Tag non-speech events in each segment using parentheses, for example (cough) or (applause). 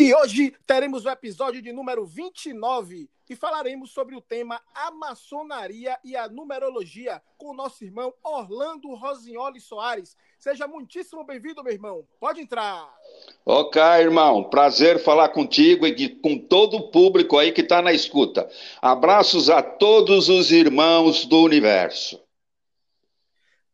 E hoje teremos o episódio de número 29 e falaremos sobre o tema a maçonaria e a numerologia com o nosso irmão Orlando Rosignoli Soares. Seja muitíssimo bem-vindo, meu irmão. Pode entrar. Ok, irmão. Prazer falar contigo e com todo o público aí que está na escuta. Abraços a todos os irmãos do universo.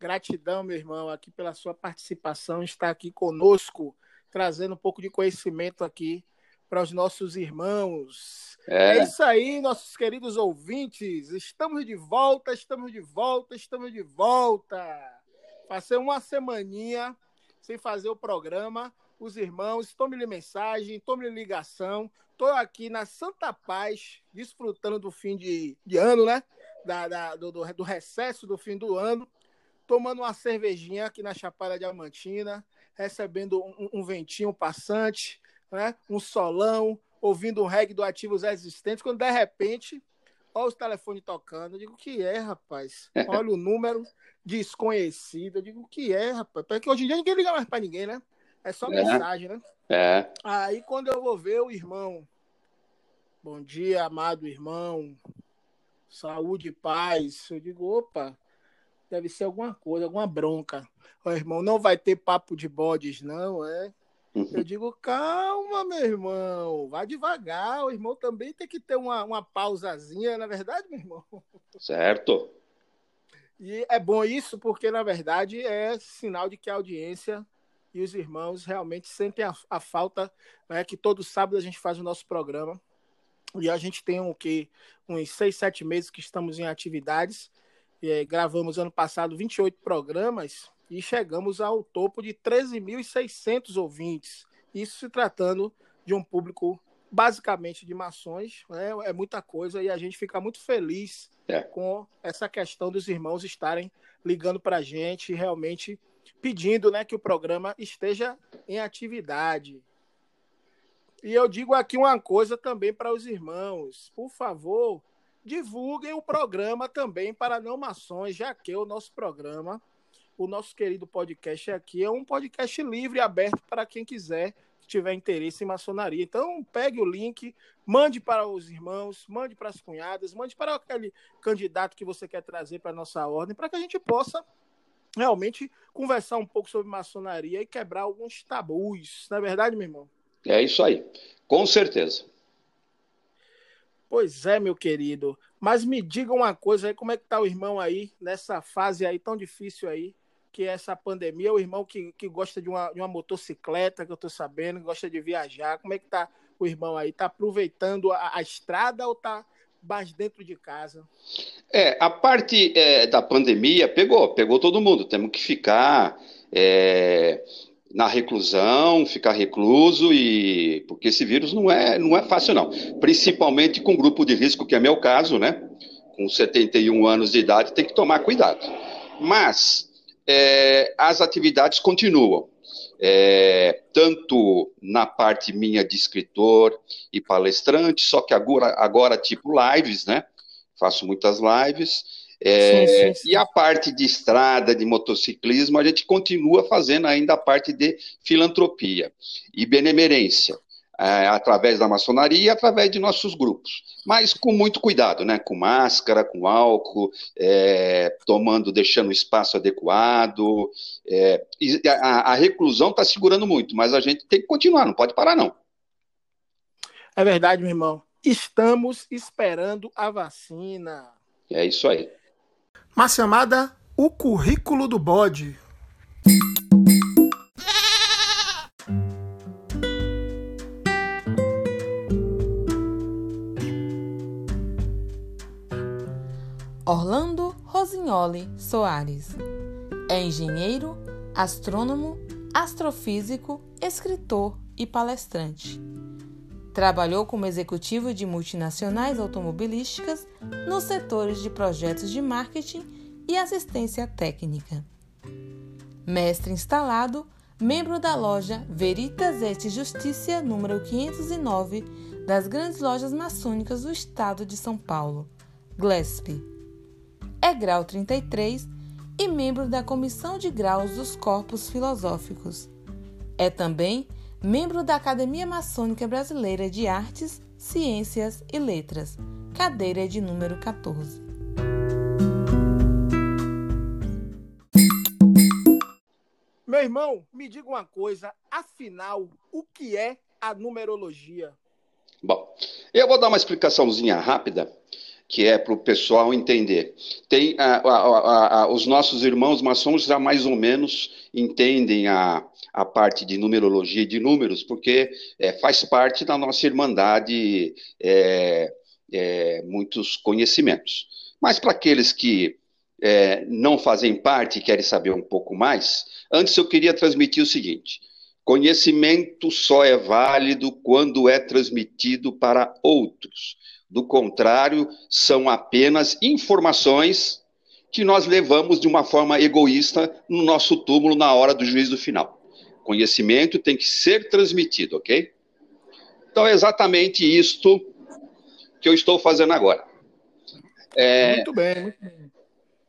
Gratidão, meu irmão, aqui pela sua participação, estar aqui conosco trazendo um pouco de conhecimento aqui para os nossos irmãos. É. é. isso aí, nossos queridos ouvintes. Estamos de volta, estamos de volta, estamos de volta. Passei uma semaninha sem fazer o programa. Os irmãos, tome-lhe mensagem, tome-lhe ligação. Estou aqui na Santa Paz, desfrutando do fim de, de ano, né? Da, da do, do, recesso do fim do ano. Tomando uma cervejinha aqui na Chapada Diamantina recebendo um, um ventinho passante, né? um solão, ouvindo um reggae do Ativos Existentes, quando de repente, olha os telefones tocando. Eu digo, o que é, rapaz? (laughs) Olha o número desconhecido. Eu digo, o que é, rapaz? Porque hoje em dia ninguém liga mais para ninguém, né? É só é. mensagem, né? É. Aí quando eu vou ver o irmão, bom dia, amado irmão, saúde e paz. Eu digo, opa, deve ser alguma coisa, alguma bronca. Ó, irmão, não vai ter papo de bodes, não, é? Eu (laughs) digo, calma, meu irmão, vai devagar. O irmão também tem que ter uma, uma pausazinha, na é verdade, meu irmão? Certo. E é bom isso porque, na verdade, é sinal de que a audiência e os irmãos realmente sentem a, a falta, né, que todo sábado a gente faz o nosso programa. E a gente tem o que uns seis, sete meses que estamos em atividades é, gravamos ano passado 28 programas e chegamos ao topo de 13.600 ouvintes. Isso se tratando de um público basicamente de maçons, né? é muita coisa e a gente fica muito feliz é. com essa questão dos irmãos estarem ligando para a gente realmente pedindo né, que o programa esteja em atividade. E eu digo aqui uma coisa também para os irmãos, por favor, divulguem o programa também para não maçons, já que o nosso programa, o nosso querido podcast aqui é um podcast livre aberto para quem quiser, que tiver interesse em maçonaria. Então, pegue o link, mande para os irmãos, mande para as cunhadas, mande para aquele candidato que você quer trazer para a nossa ordem, para que a gente possa realmente conversar um pouco sobre maçonaria e quebrar alguns tabus. Não é verdade, meu irmão? É isso aí, com certeza. Pois é, meu querido. Mas me diga uma coisa aí, como é que tá o irmão aí, nessa fase aí tão difícil aí, que é essa pandemia, o irmão que, que gosta de uma, de uma motocicleta, que eu tô sabendo, gosta de viajar, como é que tá o irmão aí? Tá aproveitando a, a estrada ou tá mais dentro de casa? É, a parte é, da pandemia pegou, pegou todo mundo. Temos que ficar é, na reclusão, ficar recluso e porque esse vírus não é não é fácil não, principalmente com grupo de risco que é meu caso, né? Com 71 anos de idade tem que tomar cuidado. Mas é, as atividades continuam, é, tanto na parte minha de escritor e palestrante, só que agora agora tipo lives, né? Faço muitas lives é, sim, sim, sim. E a parte de estrada, de motociclismo, a gente continua fazendo ainda a parte de filantropia e benemerência, é, através da maçonaria e através de nossos grupos. Mas com muito cuidado, né? Com máscara, com álcool, é, tomando, deixando o espaço adequado. É, a, a reclusão está segurando muito, mas a gente tem que continuar, não pode parar, não. É verdade, meu irmão. Estamos esperando a vacina. É isso aí mas chamada O Currículo do Bode. Orlando Rosignoli Soares é engenheiro, astrônomo, astrofísico, escritor e palestrante. Trabalhou como executivo de multinacionais automobilísticas nos setores de projetos de marketing e assistência técnica. Mestre instalado, membro da loja Veritas et Justicia número 509 das grandes lojas maçônicas do estado de São Paulo, GLESP. É grau 33 e membro da Comissão de Graus dos Corpos Filosóficos. É também membro da Academia Maçônica Brasileira de Artes, Ciências e Letras, cadeira de número 14. Meu irmão, me diga uma coisa, afinal, o que é a numerologia? Bom, eu vou dar uma explicaçãozinha rápida que é para o pessoal entender. Tem a, a, a, os nossos irmãos maçons já mais ou menos entendem a, a parte de numerologia e de números, porque é, faz parte da nossa irmandade é, é, muitos conhecimentos. Mas para aqueles que é, não fazem parte e querem saber um pouco mais, antes eu queria transmitir o seguinte. Conhecimento só é válido quando é transmitido para outros. Do contrário, são apenas informações que nós levamos de uma forma egoísta no nosso túmulo na hora do juízo final. Conhecimento tem que ser transmitido, ok? Então é exatamente isto que eu estou fazendo agora. É, muito bem.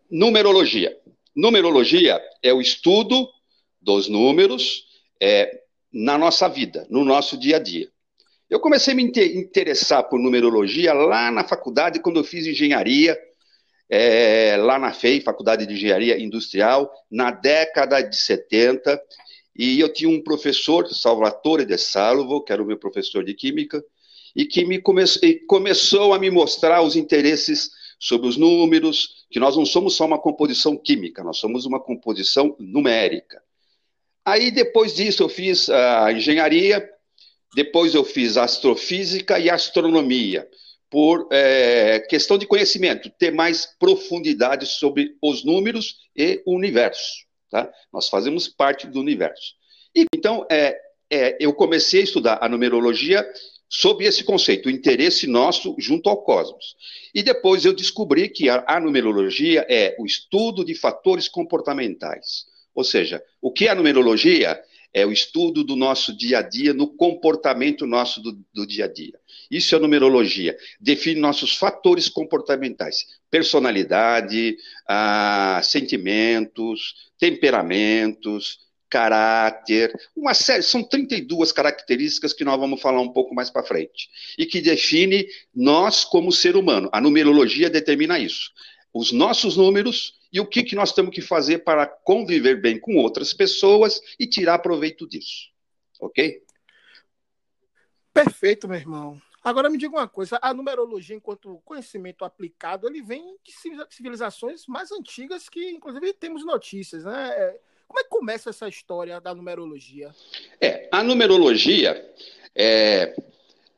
Numerologia. Numerologia é o estudo dos números é, na nossa vida, no nosso dia a dia. Eu comecei a me interessar por numerologia lá na faculdade, quando eu fiz engenharia, é, lá na FEI, Faculdade de Engenharia Industrial, na década de 70, e eu tinha um professor, Salvatore de Salvo, que era o meu professor de Química, e que me come começou a me mostrar os interesses sobre os números, que nós não somos só uma composição química, nós somos uma composição numérica. Aí, depois disso, eu fiz a engenharia, depois eu fiz astrofísica e astronomia, por é, questão de conhecimento, ter mais profundidade sobre os números e o universo. Tá? Nós fazemos parte do universo. E, então, é, é, eu comecei a estudar a numerologia sob esse conceito, o interesse nosso junto ao cosmos. E depois eu descobri que a, a numerologia é o estudo de fatores comportamentais. Ou seja, o que é a numerologia? É o estudo do nosso dia a dia, no comportamento nosso do, do dia a dia. Isso é numerologia. Define nossos fatores comportamentais: personalidade, ah, sentimentos, temperamentos, caráter, uma série, são 32 características que nós vamos falar um pouco mais para frente, e que define nós como ser humano. A numerologia determina isso. Os nossos números e o que, que nós temos que fazer para conviver bem com outras pessoas e tirar proveito disso. Ok? Perfeito, meu irmão. Agora me diga uma coisa, a numerologia, enquanto conhecimento aplicado, ele vem de civilizações mais antigas que, inclusive, temos notícias, né? Como é que começa essa história da numerologia? É, a numerologia é,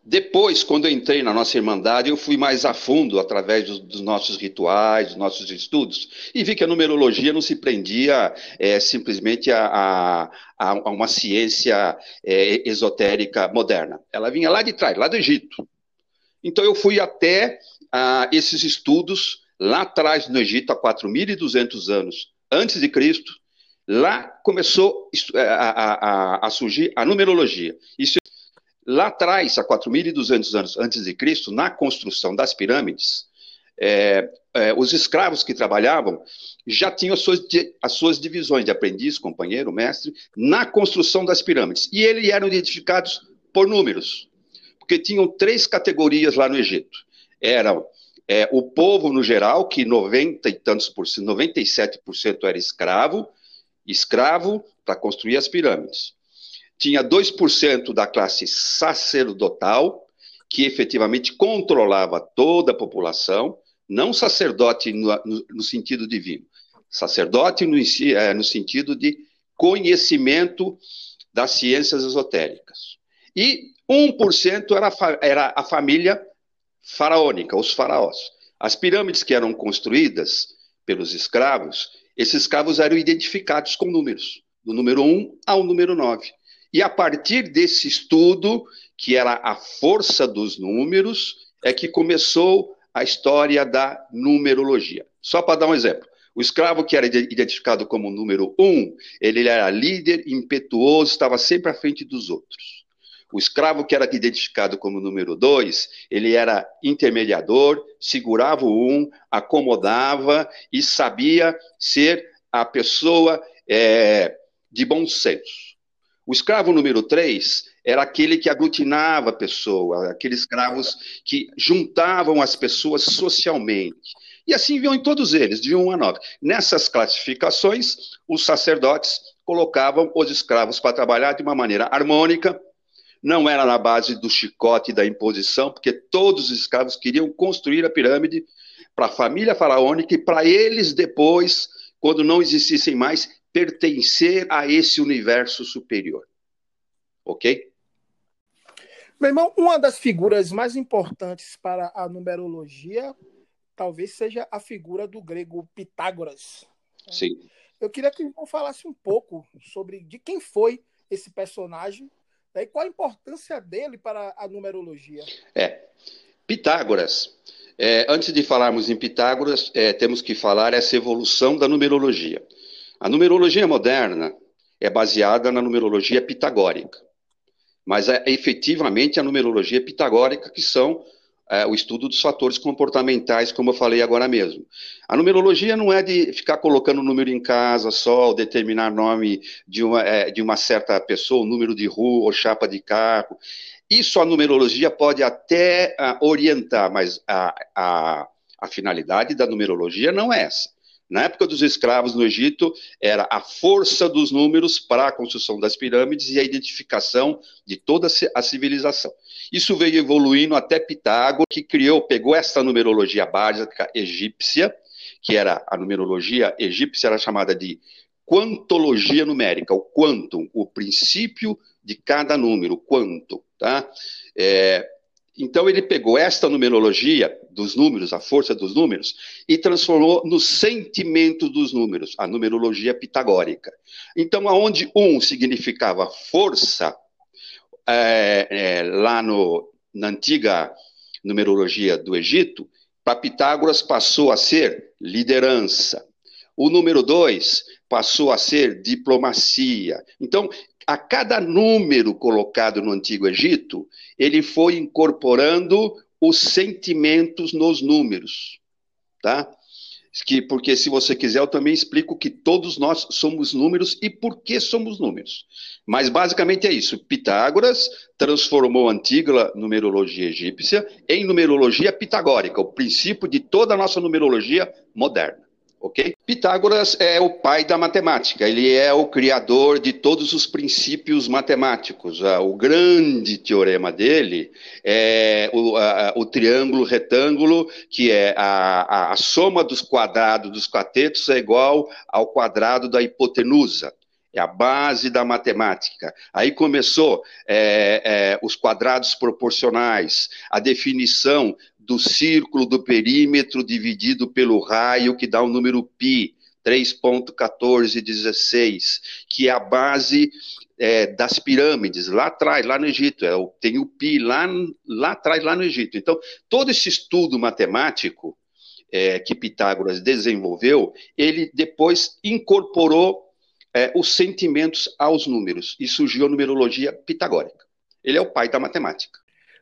depois, quando eu entrei na nossa Irmandade, eu fui mais a fundo através dos, dos nossos rituais, dos nossos estudos, e vi que a numerologia não se prendia é, simplesmente a, a, a, uma ciência é, esotérica moderna. Ela vinha lá de trás, lá do Egito. Então, eu fui até a, esses estudos lá atrás no Egito, há 4.200 anos antes de Cristo. Lá começou a, a surgir a numerologia. Isso Lá atrás, há 4.200 anos antes de Cristo, na construção das pirâmides, é, é, os escravos que trabalhavam já tinham as suas, as suas divisões de aprendiz, companheiro, mestre, na construção das pirâmides. E eles eram identificados por números, porque tinham três categorias lá no Egito. Eram é, o povo no geral, que 90 e tantos por cento, 97% era escravo, escravo para construir as pirâmides tinha 2% da classe sacerdotal, que efetivamente controlava toda a população, não sacerdote no, no, sentido divino, sacerdote no, é, no sentido de conhecimento das ciências esotéricas. E 1% era, era a família faraônica, os faraós. As pirâmides que eram construídas pelos escravos, esses escravos eram identificados com números, do número 1 ao número 9. E a partir desse estudo, que era a força dos números, é que começou a história da numerologia. Só para dar um exemplo. O escravo que era identificado como número um, ele era líder, impetuoso, estava sempre à frente dos outros. O escravo que era identificado como número dois, ele era intermediador, segurava o um, acomodava e sabia ser a pessoa é, de bom senso. O escravo número três era aquele que aglutinava a pessoa, aqueles escravos que juntavam as pessoas socialmente. E assim viam em todos eles, de 1 a 9. Nessas classificações, os sacerdotes colocavam os escravos para trabalhar de uma maneira harmônica, não era na base do chicote e da imposição, porque todos os escravos queriam construir a pirâmide para a família faraônica e para eles depois, quando não existissem mais, pertencer a esse universo superior. Ok? Meu irmão, uma das figuras mais importantes para a numerologia talvez seja a figura do grego Pitágoras. Sim. Eu queria que o irmão falasse um pouco sobre de quem foi esse personagem né, e qual a importância dele para a numerologia. É. Pitágoras. É, antes de falarmos em Pitágoras, é, temos que falar essa evolução da numerologia. A numerologia moderna é baseada na numerologia pitagórica, mas é efetivamente a numerologia pitagórica que são é, o estudo dos fatores comportamentais, como eu falei agora mesmo. A numerologia não é de ficar colocando número em casa só, ou determinar nome de uma, é, de uma certa pessoa, número de rua ou chapa de carro. Isso a numerologia pode até uh, orientar, mas a, a, a finalidade da numerologia não é essa. Na época dos escravos no Egito, era a força dos números para a construção das pirâmides e a identificação de toda a civilização. Isso veio evoluindo até Pitágoras, que criou, pegou essa numerologia básica egípcia, que era a numerologia egípcia, era chamada de quantologia numérica, o quantum, o princípio de cada número, quanto, tá? É, então ele pegou esta numerologia dos números, a força dos números, e transformou no sentimento dos números, a numerologia pitagórica. Então, aonde um significava força, é, é, lá no, na antiga numerologia do Egito, para Pitágoras passou a ser liderança. O número dois passou a ser diplomacia. Então, a cada número colocado no Antigo Egito, ele foi incorporando os sentimentos nos números, tá? que porque se você quiser eu também explico que todos nós somos números e por que somos números. Mas basicamente é isso. Pitágoras transformou a antiga numerologia egípcia em numerologia pitagórica, o princípio de toda a nossa numerologia moderna ok? Pitágoras é o pai da matemática, ele é o criador de todos os princípios matemáticos. Ah, o grande teorema dele é o, a, o triângulo retângulo, que é a, a, a soma dos quadrados dos catetos é igual ao quadrado da hipotenusa é a base da matemática. Aí começou é, é, os quadrados proporcionais, a definição do círculo do perímetro dividido pelo raio, que dá o número π, 3.1416, que é a base é, das pirâmides, lá atrás, lá no Egito. É, tem o pi lá, lá atrás, lá no Egito. Então, todo esse estudo matemático é, que Pitágoras desenvolveu, ele depois incorporou é, os sentimentos aos números, e surgiu a numerologia pitagórica. Ele é o pai da matemática.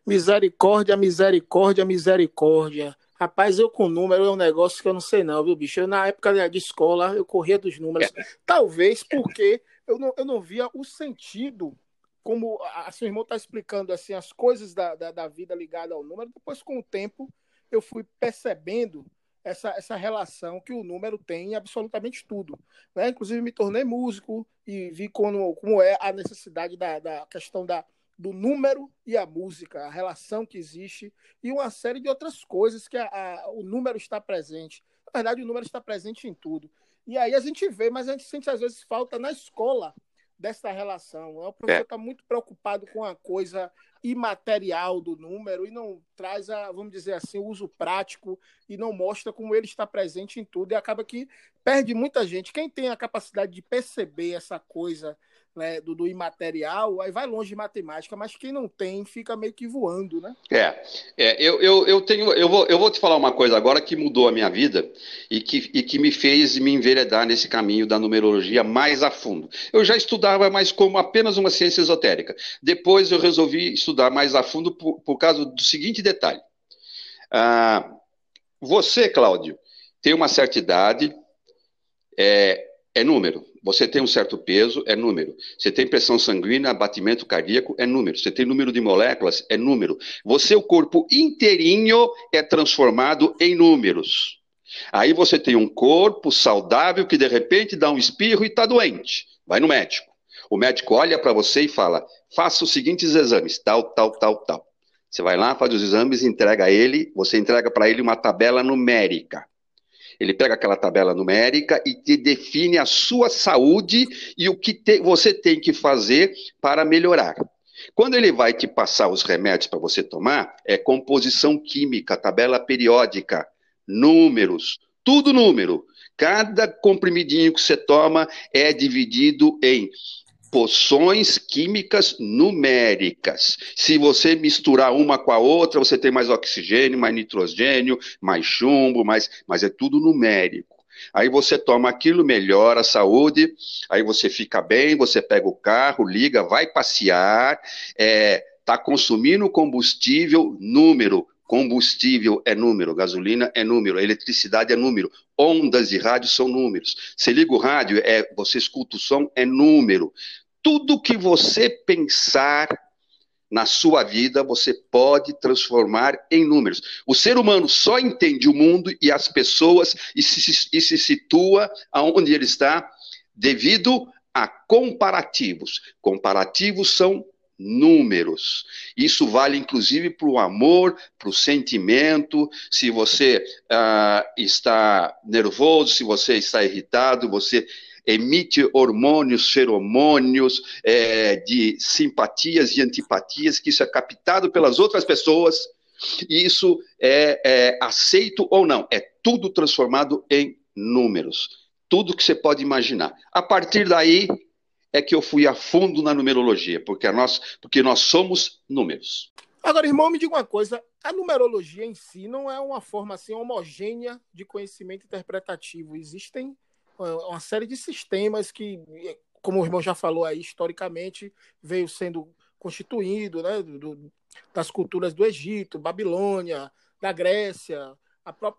Misericórdia, misericórdia, misericórdia. Rapaz, eu com número é um negócio que eu não sei não, viu, bicho? Eu, na época de escola, eu corria dos números. Talvez porque eu não, eu não via o sentido, como a sua irmã está explicando, assim, as coisas da, da, da, vida ligada ao número. Depois, com o tempo, eu fui percebendo essa, essa relação que o número tem em absolutamente tudo. Né? Inclusive, me tornei músico e vi como, como é a necessidade da, da questão da do número e a música, a relação que existe e uma série de outras coisas que a, a, o número está presente. Na verdade, o número está presente em tudo. E aí a gente vê, mas a gente sente às vezes falta na escola dessa relação. O professor está é. muito preocupado com a coisa imaterial do número e não traz a, vamos dizer assim, o uso prático e não mostra como ele está presente em tudo e acaba que perde muita gente. Quem tem a capacidade de perceber essa coisa né, do, do, imaterial, aí vai longe de matemática, mas quem não tem fica meio que voando, né? É, é eu, eu, eu tenho, eu vou, eu vou te falar uma coisa agora que mudou a minha vida e que, e que me fez me enveredar nesse caminho da numerologia mais a fundo. Eu já estudava, mas como apenas uma ciência esotérica. Depois eu resolvi estudar mais a fundo por, por causa do seguinte detalhe. Ah, você, Cláudio, tem uma certa idade, é, é número. Você tem um certo peso, é número. Você tem pressão sanguínea, batimento cardíaco, é número. Você tem número de moléculas, é número. Você, o corpo inteirinho, é transformado em números. Aí você tem um corpo saudável que de repente dá um espirro e está doente. Vai no médico. O médico olha para você e fala: faça os seguintes exames, tal, tal, tal, tal. Você vai lá, faz os exames, entrega a ele, você entrega para ele uma tabela numérica. Ele pega aquela tabela numérica e te define a sua saúde e o que te, você tem que fazer para melhorar. Quando ele vai te passar os remédios para você tomar, é composição química, tabela periódica, números, tudo número. Cada comprimidinho que você toma é dividido em poções químicas numéricas. Se você misturar uma com a outra, você tem mais oxigênio, mais nitrogênio, mais chumbo, mais, mas é tudo numérico. Aí você toma aquilo, melhora a saúde, aí você fica bem, você pega o carro, liga, vai passear, está é, tá consumindo combustível, número, Combustível é número, gasolina é número, eletricidade é número, ondas de rádio são números. Você liga o rádio, é, você escuta o som, é número tudo que você pensar na sua vida, você pode transformar em números. O ser humano só entende o mundo e as pessoas e se, e se situa aonde ele está devido a comparativos. Comparativos são números. Isso vale inclusive para o amor, para o sentimento. Se você uh, está nervoso, se você está irritado, você emite hormônios, feromônios é, de simpatias e antipatias, que isso é captado pelas outras pessoas, e isso é, é aceito ou não. É tudo transformado em números. Tudo que você pode imaginar. A partir daí é que eu fui a fundo na numerologia, porque, nós, porque nós somos números. Agora, irmão, me diga uma coisa: a numerologia em si não é uma forma assim homogênea de conhecimento interpretativo. Existem uma série de sistemas que, como o irmão já falou aí, historicamente veio sendo constituído, né, do, das culturas do Egito, Babilônia, da Grécia,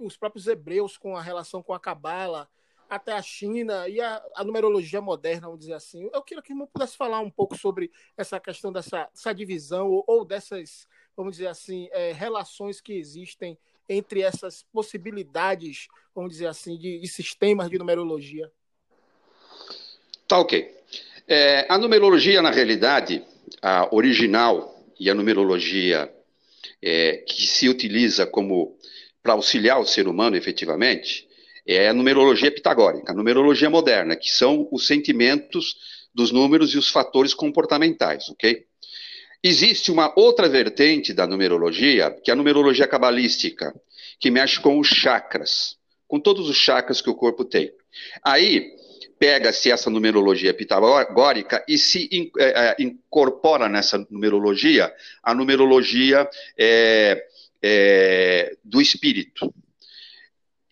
os próprios hebreus com a relação com a Cabala, até a China e a, a, numerologia moderna, vamos dizer assim. Eu queria que o irmão pudesse falar um pouco sobre essa questão dessa, dessa divisão ou, ou, dessas, vamos dizer assim, é, relações que existem entre essas possibilidades, vamos dizer assim, de, de sistemas de numerologia? Tá ok. É, a numerologia, na realidade, a original e a numerologia é, que se utiliza como para auxiliar o ser humano, efetivamente, é a numerologia pitagórica, a numerologia moderna, que são os sentimentos dos números e os fatores comportamentais, ok? Existe uma outra vertente da numerologia, que é a numerologia cabalística, que mexe com os chakras, com todos os chakras que o corpo tem. Aí pega-se essa numerologia pitagórica e se é, é, incorpora nessa numerologia a numerologia é, é, do espírito.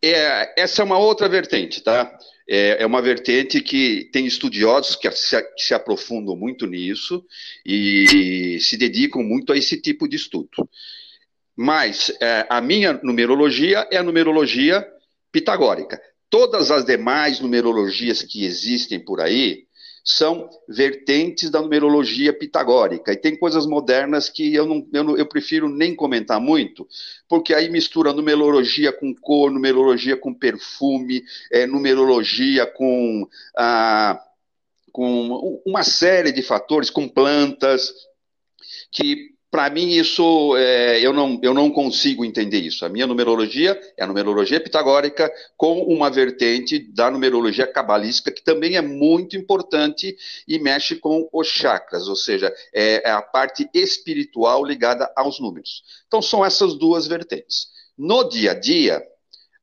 É, essa é uma outra vertente, tá? É, é uma vertente que tem estudiosos que se, que se aprofundam muito nisso e, se dedicam muito a esse tipo de estudo. Mas é, a minha numerologia é a numerologia pitagórica. Todas as demais numerologias que existem por aí, são vertentes da numerologia pitagórica. E tem coisas modernas que eu, não, eu, não, eu prefiro nem comentar muito, porque aí mistura numerologia com cor, numerologia com perfume, é, numerologia com, ah, com uma série de fatores, com plantas, que para mim, isso é, eu, não, eu não consigo entender isso. A minha numerologia é a numerologia pitagórica com uma vertente da numerologia cabalística, que também é muito importante e mexe com os chakras, ou seja, é, é a parte espiritual ligada aos números. Então, são essas duas vertentes. No dia a dia,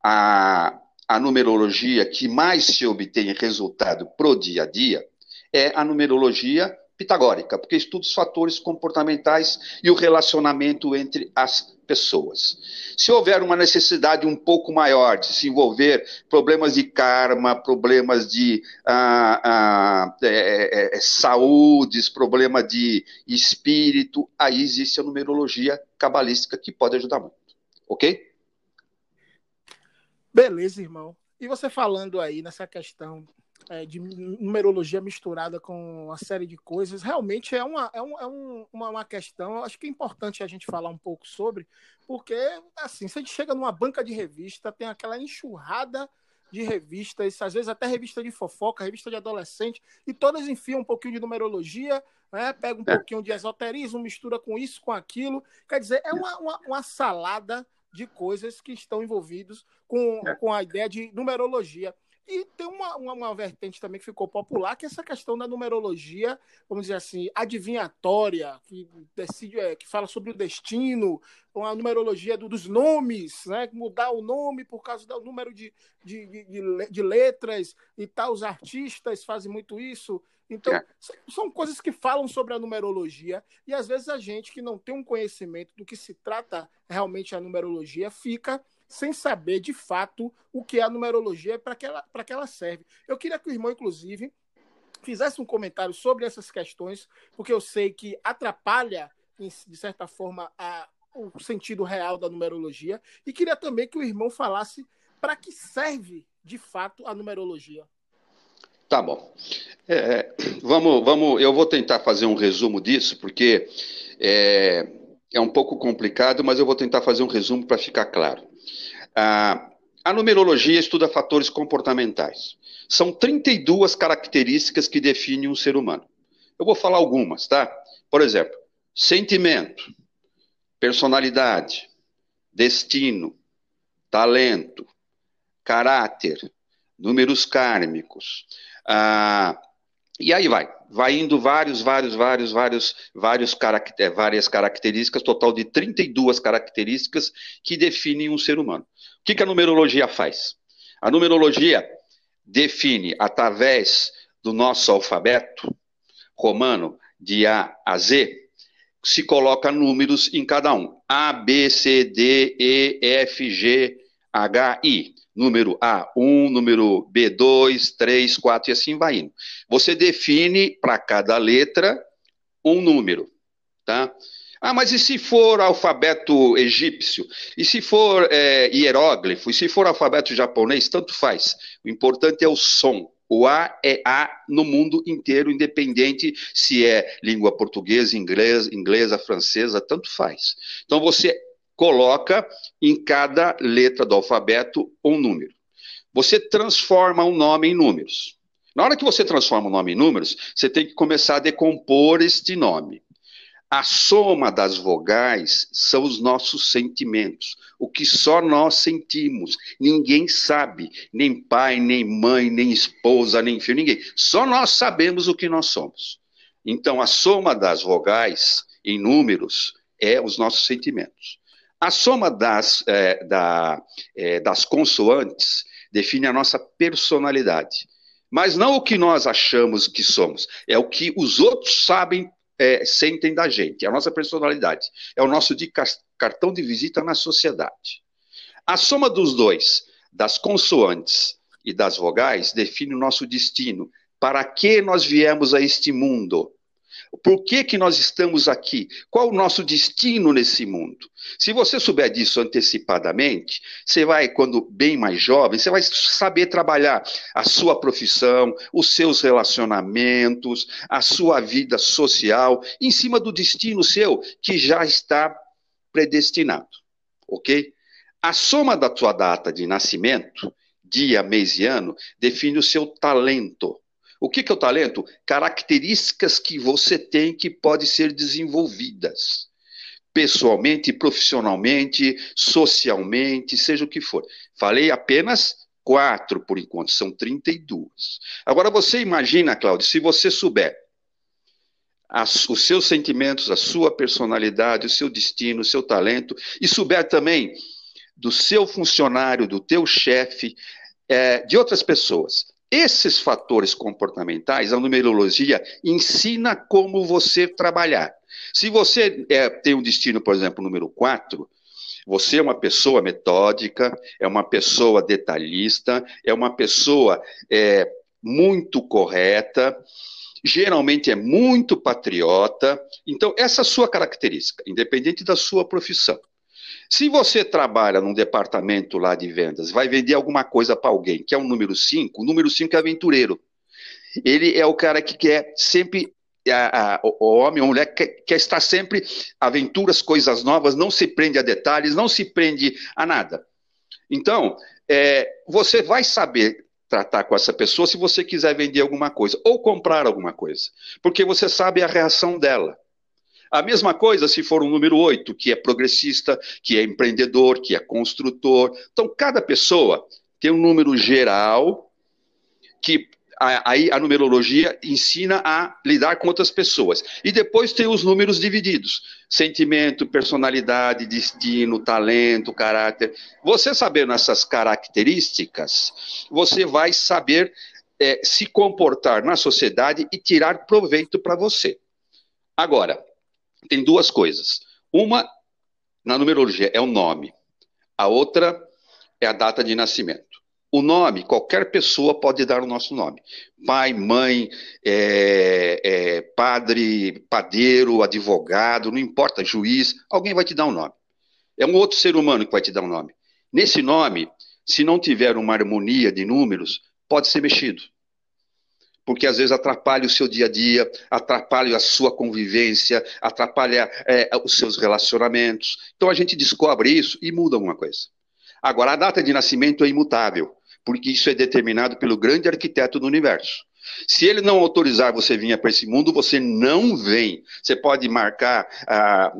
a, a numerologia que mais se obtém resultado pro dia a dia é a numerologia pitagórica, porque estuda os fatores comportamentais e o relacionamento entre as pessoas. Se houver uma necessidade um pouco maior de se envolver problemas de karma, problemas de ah, ah, é, é, é saúdes, problema de espírito, aí existe a numerologia cabalística que pode ajudar muito. Ok? Beleza, irmão. E você falando aí nessa questão é, de numerologia misturada com uma série de coisas, realmente é, uma, é, um, é um, uma, uma questão, acho que é importante a gente falar um pouco sobre, porque, assim, se a gente chega numa banca de revista, tem aquela enxurrada de revistas, às vezes até revista de fofoca, revista de adolescente, e todas enfiam um pouquinho de numerologia, né? pega um é. pouquinho de esoterismo, mistura com isso, com aquilo. Quer dizer, é uma, uma, uma salada de coisas que estão envolvidos com, é. com a ideia de numerologia. E tem uma, uma, uma, vertente também que ficou popular, que é essa questão da numerologia, vamos dizer assim, adivinhatória, que, decide, é, que fala sobre o destino, com a numerologia do, dos nomes, né? mudar o nome por causa do número de, de, de, de letras e tal. Os artistas fazem muito isso. Então, é. são coisas que falam sobre a numerologia, e às vezes a gente que não tem um conhecimento do que se trata realmente a numerologia fica sem saber de fato o que é a numerologia para que, ela, que ela serve. Eu queria que o irmão, inclusive, fizesse um comentário sobre essas questões, porque eu sei que atrapalha, de certa forma, a, o sentido real da numerologia, e queria também que o irmão falasse para que serve, de fato, a numerologia. Tá bom. É, é, vamos, vamos, eu vou tentar fazer um resumo disso, porque é, é um pouco complicado, mas eu vou tentar fazer um resumo para ficar claro. Ah, a numerologia estuda fatores comportamentais. São 32 características que definem um ser humano. Eu vou falar algumas, tá? Por exemplo, sentimento, personalidade, destino, talento, caráter, números kármicos. Ah, e aí vai, vai indo vários, vários, vários, vários, vários caracter, várias características, total de 32 características que definem um ser humano. O que, que a numerologia faz? A numerologia define, através do nosso alfabeto romano, de A a Z, se coloca números em cada um. A, B, C, D, E, F, G, H, I. Número A1, número B2, 3, 4 e assim vai indo. Você define para cada letra um número, tá? Ah, mas e se for alfabeto egípcio? E se for é, hieróglifo? E se for alfabeto japonês? Tanto faz. O importante é o som. O A é A no mundo inteiro, independente se é língua portuguesa, inglesa, inglesa, francesa, tanto faz. Então você coloca em cada letra do alfabeto um número. Você transforma um nome em números. Na hora que você transforma um nome em números, você tem que começar a decompor este nome. A soma das vogais são os nossos sentimentos, o que só nós sentimos. Ninguém sabe, nem pai, nem mãe, nem esposa, nem filho, ninguém. Só nós sabemos o que nós somos. Então, a soma das vogais em números é os nossos sentimentos. A soma das, é, da, é, das consoantes define a nossa personalidade. Mas não o que nós achamos que somos, é o que os outros sabem é, sentem da gente, é a nossa personalidade, é o nosso de cartão de visita na sociedade. A soma dos dois, das consoantes e das vogais, define o nosso destino. Para que nós viemos a este mundo? Por que, que nós estamos aqui? Qual o nosso destino nesse mundo? Se você souber disso antecipadamente, você vai, quando bem mais jovem, você vai saber trabalhar a sua profissão, os seus relacionamentos, a sua vida social, em cima do destino seu que já está predestinado. Ok? A soma da tua data de nascimento, dia, mês e ano, define o seu talento. O que, que é o talento? Características que você tem que podem ser desenvolvidas. Pessoalmente, profissionalmente, socialmente, seja o que for. Falei apenas quatro por enquanto, são 32. Agora você imagina, Cláudio, se você souber as, os seus sentimentos, a sua personalidade, o seu destino, o seu talento, e souber também do seu funcionário, do teu chefe, é, de outras pessoas Esses fatores comportamentais, a numerologia ensina como você trabalhar. Se você é, tem um destino, por exemplo, número 4, você é uma pessoa metódica, é uma pessoa detalhista, é uma pessoa é, muito correta, geralmente é muito patriota. Então, essa é a sua característica, independente da sua profissão. Se você trabalha num departamento lá de vendas, vai vender alguma coisa para alguém, que é um número 5, o número 5 é aventureiro. Ele é o cara que quer sempre a, a, o homem ou mulher quer, quer, estar sempre aventuras, coisas novas, não se prende a detalhes, não se prende a nada. Então, é, você vai saber tratar com essa pessoa se você quiser vender alguma coisa ou comprar alguma coisa, porque você sabe a reação dela. A mesma coisa se for um número 8, que é progressista, que é empreendedor, que é construtor. Então, cada pessoa tem um número geral que aí a numerologia ensina a lidar com outras pessoas. E depois tem os números divididos: sentimento, personalidade, destino, talento, caráter. Você sabendo essas características, você vai saber é, se comportar na sociedade e tirar proveito para você. Agora, tem duas coisas. Uma, na numerologia, é o nome. A outra é a data de nascimento. O nome, qualquer pessoa pode dar o nosso nome. Pai, mãe, é, é, padre, padeiro, advogado, não importa, juiz, alguém vai te dar um nome. É um outro ser humano que vai te dar um nome. Nesse nome, se não tiver uma harmonia de números, pode ser mexido. Porque às vezes atrapalha o seu dia a dia, atrapalha a sua convivência, atrapalha é, os seus relacionamentos. Então a gente descobre isso e muda alguma coisa. Agora, a data de nascimento é imutável porque isso é determinado pelo grande arquiteto do universo. Se ele não autorizar você vir para esse mundo, você não vem. Você pode marcar. Ah,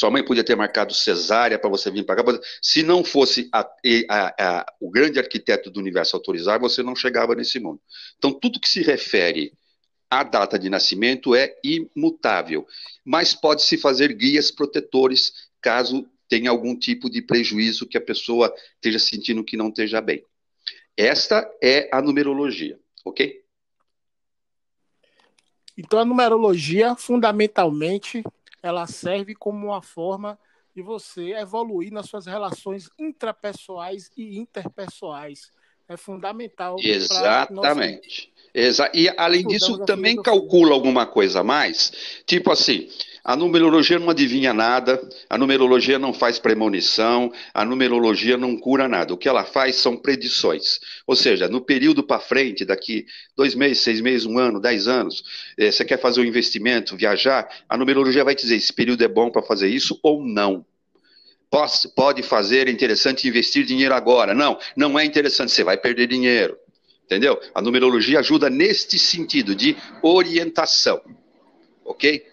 sua mãe podia ter marcado cesárea para você vir para cá. Se não fosse a, a, a, o grande arquiteto do universo autorizar, você não chegava nesse mundo. Então, tudo que se refere à data de nascimento é imutável, mas pode-se fazer guias protetores caso tenha algum tipo de prejuízo que a pessoa esteja sentindo que não esteja bem. Esta é a numerologia, ok? Então a numerologia, fundamentalmente, ela serve como uma forma de você evoluir nas suas relações intrapessoais e interpessoais. É fundamental. Exatamente. Exa e além disso, também calcula alguma coisa a mais, tipo assim, a numerologia não adivinha nada, a numerologia não faz premonição, a numerologia não cura nada. O que ela faz são predições. Ou seja, no período para frente, daqui dois meses, seis meses, um ano, dez anos, eh, você quer fazer um investimento, viajar, a numerologia vai te dizer esse período é bom para fazer isso ou não. Pode fazer, é interessante investir dinheiro agora. Não, não é interessante, você vai perder dinheiro. Entendeu? A numerologia ajuda neste sentido de orientação. Ok?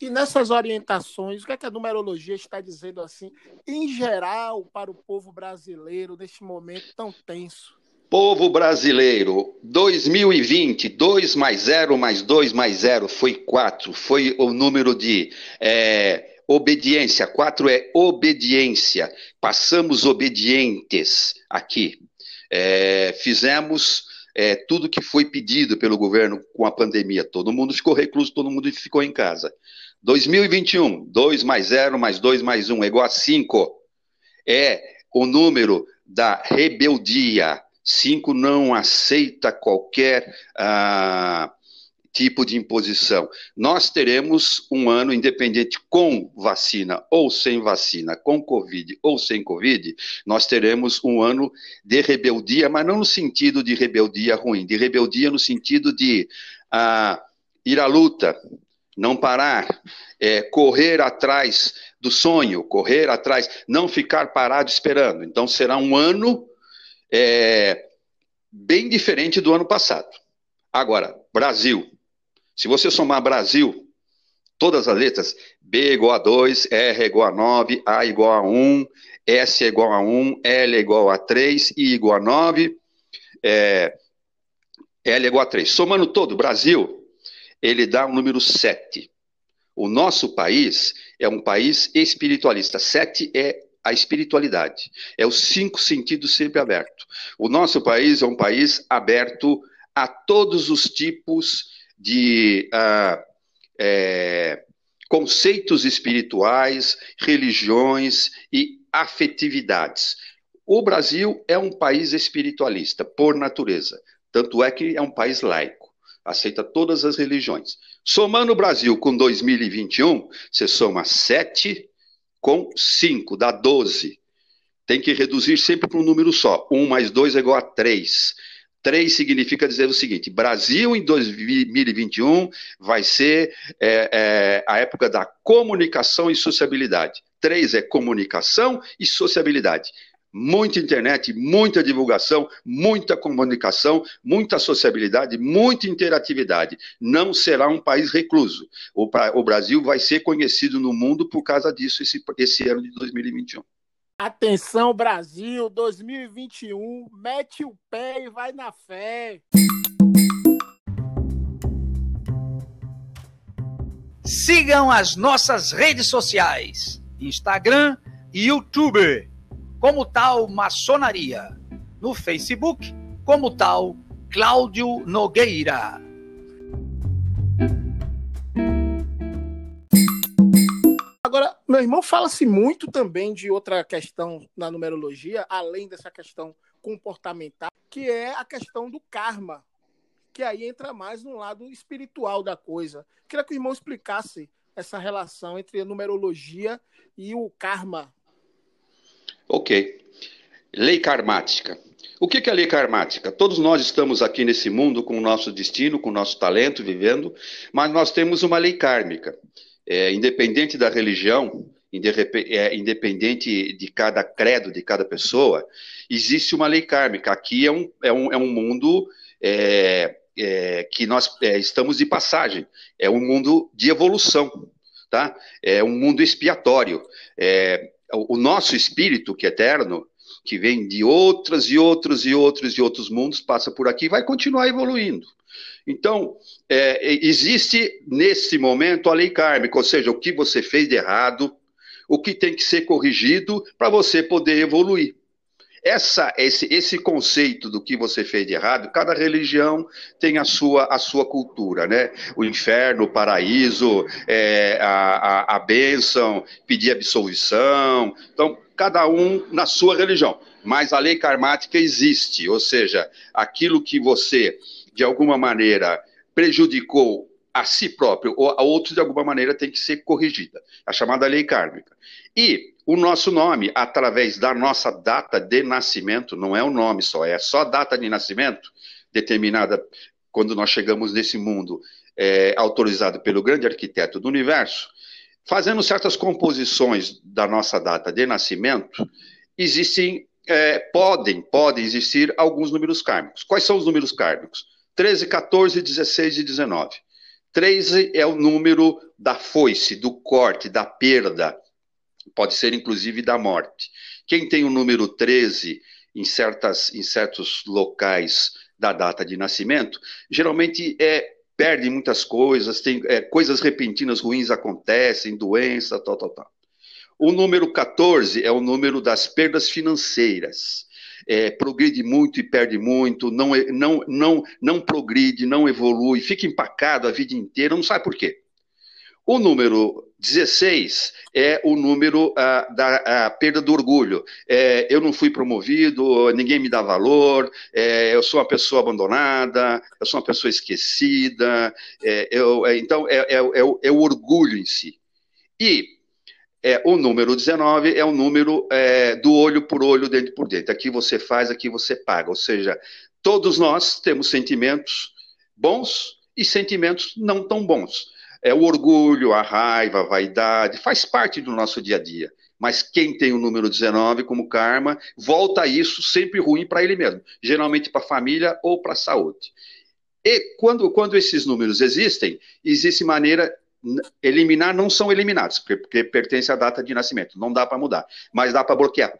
E nessas orientações, o que, é que a numerologia está dizendo assim, em geral, para o povo brasileiro neste momento tão tenso? Povo brasileiro, 2020, 2 mais 0 mais 2 mais 0 foi 4, foi o número de é, obediência, 4 é obediência, passamos obedientes aqui, é, fizemos é, tudo que foi pedido pelo governo com a pandemia, todo mundo ficou recluso, todo mundo ficou em casa. 2021, 2 mais 0 mais 2 mais 1 é igual a 5. É o número da rebeldia. 5 não aceita qualquer ah, tipo de imposição. Nós teremos um ano independente com vacina ou sem vacina, com Covid ou sem Covid, nós teremos um ano de rebeldia, mas não no sentido de rebeldia ruim, de rebeldia no sentido de ah, ir à luta, não parar, é, correr atrás do sonho, correr atrás, não ficar parado esperando. Então será um ano é, bem diferente do ano passado. Agora, Brasil. Se você somar Brasil, todas as letras, B igual a 2, R igual a 9, A igual a 1, S igual a 1, L igual a 3, I igual a 9, é, L igual a 3. Somando todo, Brasil, ele dá o número 7. O nosso país é um país espiritualista. 7 é a espiritualidade. É os cinco sentidos sempre abertos. O nosso país é um país aberto a todos os tipos de uh, é, conceitos espirituais, religiões e afetividades. O Brasil é um país espiritualista, por natureza. Tanto é que é um país laico, aceita todas as religiões. Somando o Brasil com 2021, você soma 7 com 5, dá 12. Tem que reduzir sempre para um número só. 1 mais 2 é igual a 3. 3 significa dizer o seguinte: Brasil em 2021 vai ser é, é, a época da comunicação e sociabilidade. 3 é comunicação e sociabilidade muita internet, muita divulgação, muita comunicação, muita sociabilidade, muita interatividade. Não será um país recluso. O, o Brasil vai ser conhecido no mundo por causa disso esse, esse ano de 2021. Atenção, Brasil, 2021, mete o pé e vai na fé. Sigam as nossas redes sociais: Instagram e YouTube como tal maçonaria. No Facebook, como tal Cláudio Nogueira. Meu irmão, fala-se muito também de outra questão na numerologia, além dessa questão comportamental, que é a questão do karma, que aí entra mais no lado espiritual da coisa. Queria que o irmão explicasse essa relação entre a numerologia e o karma Ok. Lei karmática. O que é a lei karmática? Todos nós estamos aqui nesse mundo com o nosso destino, com o nosso talento, vivendo, mas nós temos uma lei kármica. É, independente da religião, é, independente de cada credo, de cada pessoa, existe uma lei kármica. Aqui é um, é um, é um mundo é, é, que nós é, estamos de passagem, é um mundo de evolução, tá? É um mundo expiatório. É, o nosso espírito, que é eterno, que vem de outras e outros e outros e outros mundos, passa por aqui e vai continuar evoluindo. Então, é, existe nesse momento a lei kármica, ou seja, o que você fez de errado, o que tem que ser corrigido para você poder evoluir. Essa, esse, esse conceito do que você fez de errado, cada religião tem a sua, a sua cultura, né? O inferno, o paraíso, é, a, a, a bênção, pedir absolvição. Então, cada um na sua religião. Mas a lei karmática existe, ou seja, aquilo que você, de alguma maneira, prejudicou a si próprio ou a outros, de alguma maneira, tem que ser corrigida. A chamada lei kármica. E o nosso nome, através da nossa data de nascimento, não é o nome só, é só data de nascimento, determinada quando nós chegamos nesse mundo, é, autorizado pelo grande arquiteto do universo, fazendo certas composições da nossa data de nascimento, existem, é, podem, podem existir alguns números kármicos. Quais são os números kármicos? 13, 14, 16 e 19. 13 é o número da foice, do corte, da perda, pode ser inclusive da morte. Quem tem o número 13 em, certas, em certos locais da data de nascimento, geralmente é, perde muitas coisas, tem é, coisas repentinas ruins acontecem, doença, tal, tal, tal. O número 14 é o número das perdas financeiras. É, progride muito e perde muito, não, não, não, não progride, não evolui, fica empacado a vida inteira, não sabe por quê. O número 16 é o número ah, da perda do orgulho. É, eu não fui promovido, ninguém me dá valor, é, eu sou uma pessoa abandonada, eu sou uma pessoa esquecida. É, eu, é, então, é, é, o, é, o, orgulho em si. E o número 19 é o número do olho por olho, dentro por dentro. Aqui você faz, aqui você paga. Ou seja, todos nós temos sentimentos bons e sentimentos não tão bons. É o orgulho, a raiva, a vaidade, faz parte do nosso dia a dia. Mas quem tem o número 19 como karma, volta isso sempre ruim para ele mesmo, geralmente para a família ou para a saúde. E quando, quando esses números existem, existe maneira eliminar não são eliminados, porque, pertence à data de nascimento, não dá para mudar, mas dá para bloquear.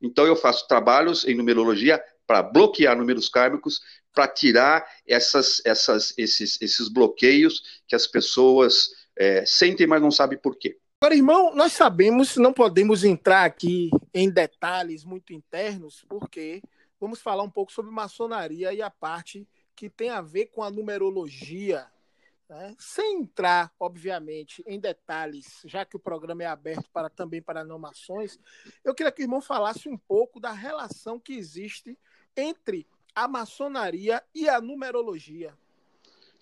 Então eu faço trabalhos em numerologia para bloquear números kármicos, para tirar essas, essas, esses, esses bloqueios que as pessoas é, sentem, mas não sabem por quê. Agora, irmão, nós sabemos, não podemos entrar aqui em detalhes muito internos, porque vamos falar um pouco sobre maçonaria e a parte que tem a ver com a numerologia. Né? Sem entrar, obviamente, em detalhes, já que o programa é aberto para também para não eu queria que o irmão falasse um pouco da relação que existe entre a maçonaria e a numerologia.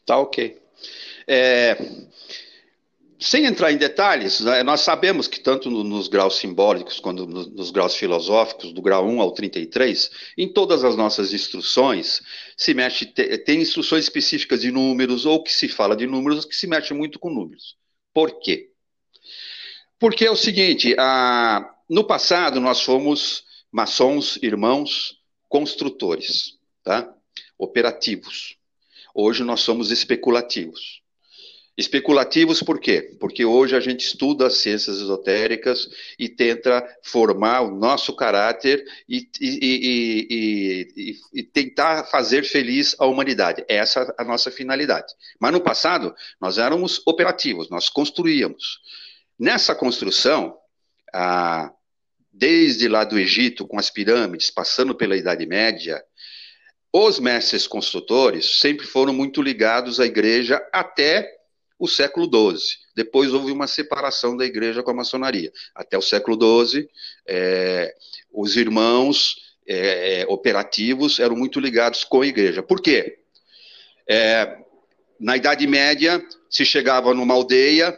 Tá ok. É, sem entrar em detalhes, né, nós sabemos que tanto no, nos graus simbólicos quanto no, nos graus filosóficos, do grau 1 ao 33, em todas as nossas instruções, se mexe, te, tem instruções específicas de números, ou que se fala de números, que se mexe muito com números. Por quê? Porque é o seguinte, a, no passado nós fomos maçons, irmãos, construtores, tá? operativos. Hoje nós somos especulativos. Especulativos por quê? Porque hoje a gente estuda as ciências esotéricas e tenta formar o nosso caráter e, e, e, e, tentar fazer feliz a humanidade. Essa é a nossa finalidade. Mas no passado, nós éramos operativos, nós construíamos. Nessa construção, desde lá do Egito, com as pirâmides, passando pela Idade Média, os mestres construtores sempre foram muito ligados à igreja até o século XII. Depois houve uma separação da igreja com a maçonaria. Até o século XII, é, os irmãos é, é, operativos eram muito ligados com a igreja. Por quê? É, na Idade Média, se chegava numa aldeia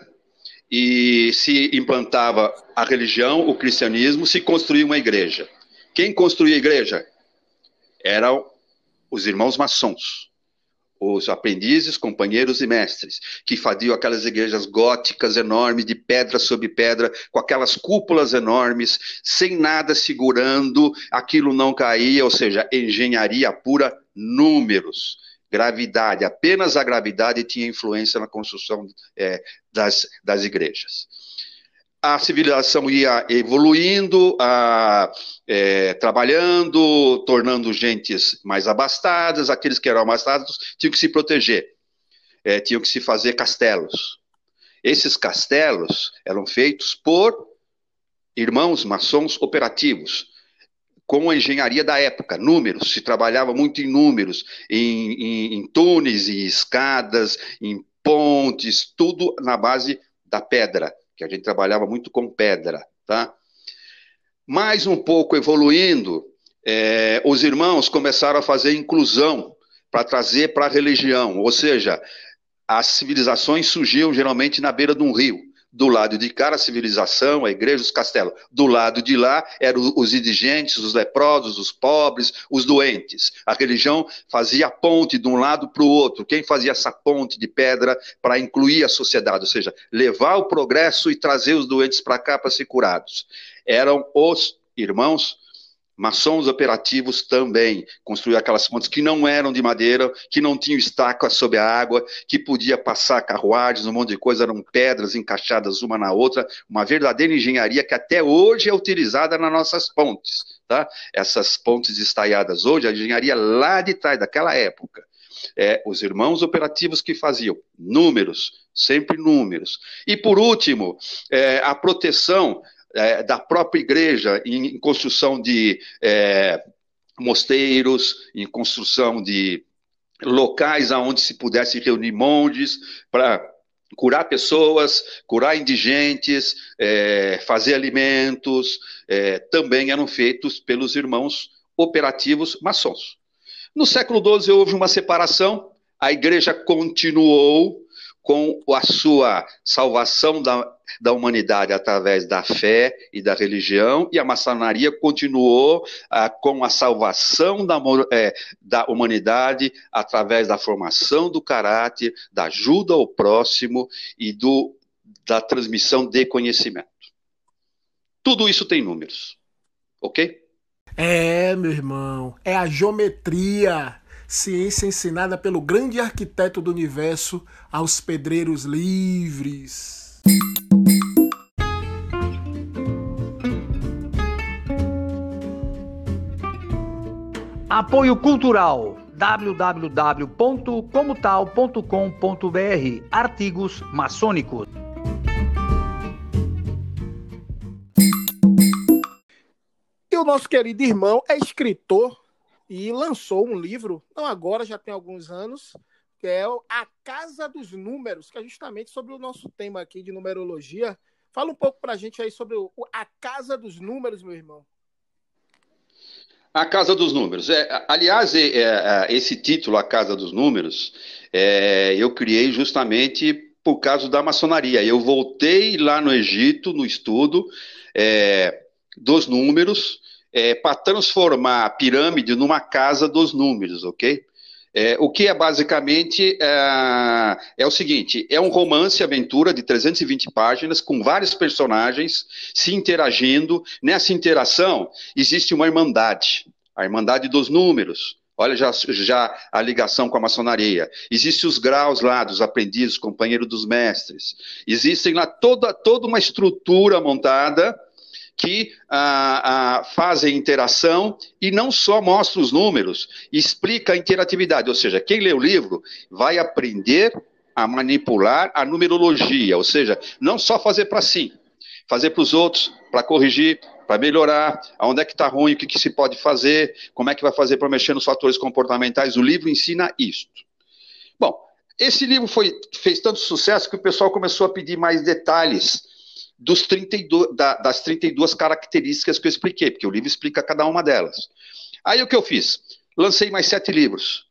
e se implantava a religião, o cristianismo, se construía uma igreja. Quem construía a igreja? Eram os irmãos maçons os aprendizes, companheiros e mestres, que faziam aquelas igrejas góticas enormes, de pedra sobre pedra, com aquelas cúpulas enormes, sem nada segurando, aquilo não caía, ou seja, engenharia pura, números, gravidade, apenas a gravidade tinha influência na construção é, das, das igrejas a civilização ia evoluindo, a, é, trabalhando, tornando gentes mais abastadas, aqueles que eram abastados tinham que se proteger, é, tinham que se fazer castelos. Esses castelos eram feitos por irmãos maçons operativos, com a engenharia da época, números, se trabalhava muito em números, em, em, em túneis, em escadas, em pontes, tudo na base da pedra que a gente trabalhava muito com pedra, tá? Mais um pouco evoluindo, é, os irmãos começaram a fazer inclusão para trazer para a religião, ou seja, as civilizações surgiam geralmente na beira de um rio. Do lado de cá, a civilização, a igreja, os castelos. Do lado de lá, eram os indigentes, os leprosos, os pobres, os doentes. A religião fazia ponte de um lado para o outro. Quem fazia essa ponte de pedra para incluir a sociedade? Ou seja, levar o progresso e trazer os doentes para cá para ser curados. Eram os irmãos maçons operativos também construíram aquelas pontes que não eram de madeira, que não tinham estaca sob a água, que podia passar carruagens, um monte de coisa, eram pedras encaixadas uma na outra, uma verdadeira engenharia que até hoje é utilizada nas nossas pontes, tá? Essas pontes estaiadas hoje, a engenharia lá de trás, daquela época. É, os irmãos operativos que faziam números, sempre números. E por último, é, a proteção é, da própria igreja em, em construção de é, mosteiros, em construção de locais aonde se pudesse reunir monges para curar pessoas, curar indigentes, é, fazer alimentos, é, também eram feitos pelos irmãos operativos maçons. No século XII houve uma separação, a igreja continuou com a sua salvação da, da humanidade através da fé e da religião, e a maçonaria continuou ah, com a salvação da, é, da humanidade através da formação do caráter, da ajuda ao próximo e do, da transmissão de conhecimento. Tudo isso tem números, ok? É, meu irmão, é a geometria ciência ensinada pelo grande arquiteto do universo aos pedreiros livres. Apoio Cultural www.comotal.com.br Artigos maçônicos. E o nosso querido irmão é escritor e lançou um livro, não agora, já tem alguns anos, que é A Casa dos Números, que é justamente sobre o nosso tema aqui de numerologia. Fala um pouco pra gente aí sobre o, a Casa dos Números, meu irmão. A Casa dos Números. É, aliás, é, é, esse título, A Casa dos Números, é, eu criei justamente por causa da maçonaria. Eu voltei lá no Egito, no estudo é, dos números, é, para transformar a pirâmide numa casa dos números, ok? É, o que é basicamente é, é, o seguinte: é um romance aventura de 320 páginas com vários personagens se interagindo. Nessa interação existe uma irmandade, a irmandade dos números. Olha já, já a ligação com a maçonaria. Existem os graus lá dos aprendizes, companheiro dos mestres. Existem lá toda, toda uma estrutura montada que ah, ah, fazem interação e não só mostra os números, explica a interatividade. Ou seja, quem lê o livro vai aprender a manipular a numerologia, ou seja, não só fazer para si, fazer para os outros, para corrigir, para melhorar, aonde é que está ruim, o que, que se pode fazer, como é que vai fazer para mexer nos fatores comportamentais. O livro ensina isto. Bom, esse livro foi, fez tanto sucesso que o pessoal começou a pedir mais detalhes dos 32, da, das 32 características que eu expliquei, porque o livro explica cada uma delas. Aí o que eu fiz? Lancei mais sete livros.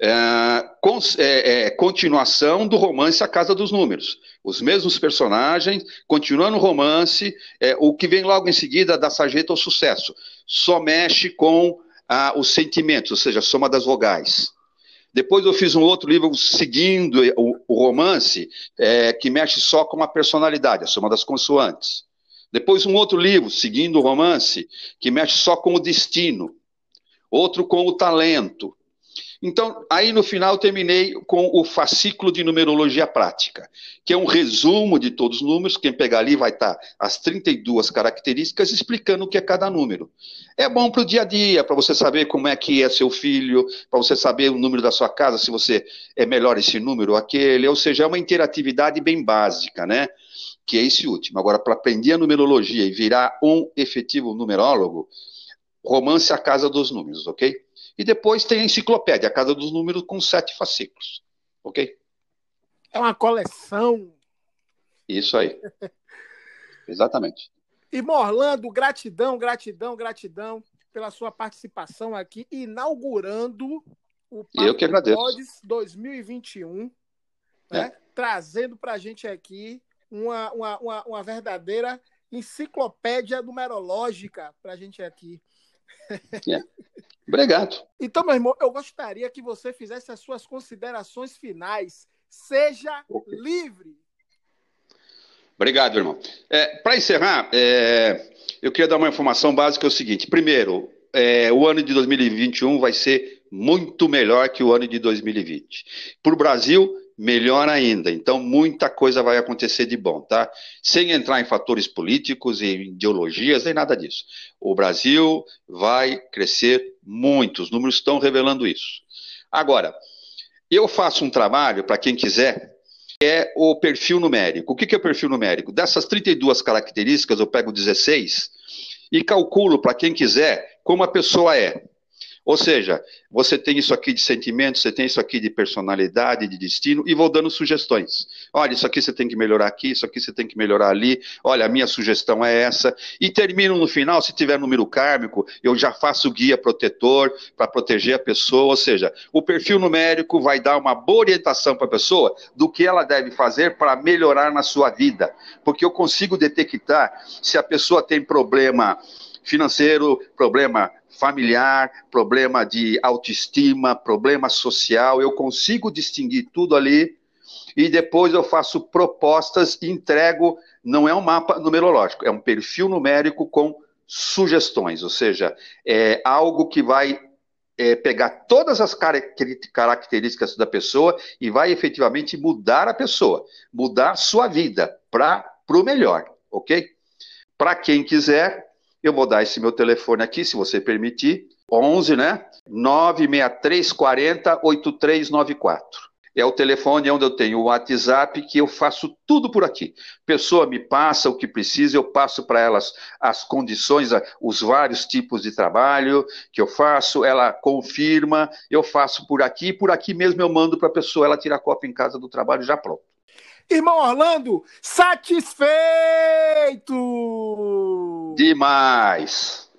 É, com, é, é, continuação do romance A Casa dos Números. Os mesmos personagens, continuando o romance, é, o que vem logo em seguida da sarjeta ao sucesso. Só mexe com ah, os sentimentos, ou seja, a soma das vogais. Depois eu fiz um outro livro seguindo o, o romance, é, que mexe só com a personalidade, a soma das consoantes. Depois um outro livro, seguindo o romance, que mexe só com o destino. Outro com o talento. Então, aí no final terminei com o fascículo de numerologia prática, que é um resumo de todos os números. Quem pegar ali vai estar as 32 características explicando o que é cada número. É bom para o dia a dia, para você saber como é que é seu filho, para você saber o número da sua casa, se você é melhor esse número ou aquele. Ou seja, é uma interatividade bem básica, né? Que é esse último. Agora, para aprender a numerologia e virar um efetivo numerólogo, romance A Casa dos Números, ok? E depois tem a enciclopédia, a Casa dos Números, com sete fascículos. Ok? É uma coleção. Isso aí. (laughs) Exatamente. E Morlando, gratidão, gratidão, gratidão pela sua participação aqui, inaugurando o Papo Eu que agradeço. Pods 2021, né? é. trazendo para a gente aqui uma, uma, uma, uma verdadeira enciclopédia numerológica para a gente aqui. É. Obrigado. Então, meu irmão, eu gostaria que você fizesse as suas considerações finais. Seja okay. livre. Obrigado, irmão. É, Para encerrar, é, eu queria dar uma informação básica: é o seguinte. Primeiro, é, o ano de 2021 vai ser muito melhor que o ano de 2020. Para o Brasil, melhor ainda. Então, muita coisa vai acontecer de bom, tá? Sem entrar em fatores políticos e ideologias, nem nada disso. O Brasil vai crescer muito, os números estão revelando isso. Agora, eu faço um trabalho, para quem quiser, que é o perfil numérico. O que é o perfil numérico? Dessas 32 características, eu pego 16 e calculo, para quem quiser, como a pessoa é. Ou seja, você tem isso aqui de sentimento, você tem isso aqui de personalidade, de destino, e vou dando sugestões. Olha, isso aqui você tem que melhorar aqui, isso aqui você tem que melhorar ali. Olha, a minha sugestão é essa. E termino no final, se tiver número kármico, eu já faço guia protetor para proteger a pessoa. Ou seja, o perfil numérico vai dar uma boa orientação para a pessoa do que ela deve fazer para melhorar na sua vida. Porque eu consigo detectar se a pessoa tem problema financeiro, problema familiar, problema de autoestima, problema social, eu consigo distinguir tudo ali e depois eu faço propostas e entrego, não é um mapa numerológico, é um perfil numérico com sugestões, ou seja, é algo que vai é, pegar todas as características da pessoa e vai efetivamente mudar a pessoa, mudar sua vida para o melhor, ok? Para quem quiser, eu vou dar esse meu telefone aqui, se você permitir. 11, né? 96340 8394. é o telefone onde eu tenho o WhatsApp, que eu faço tudo por aqui. Pessoa me passa o que precisa, eu passo para elas as condições, os vários tipos de trabalho que eu faço, ela confirma, eu faço por aqui, por aqui mesmo eu mando para a pessoa, ela tira a cópia em casa do trabalho já pronto. Irmão Orlando, satisfeito! Demais!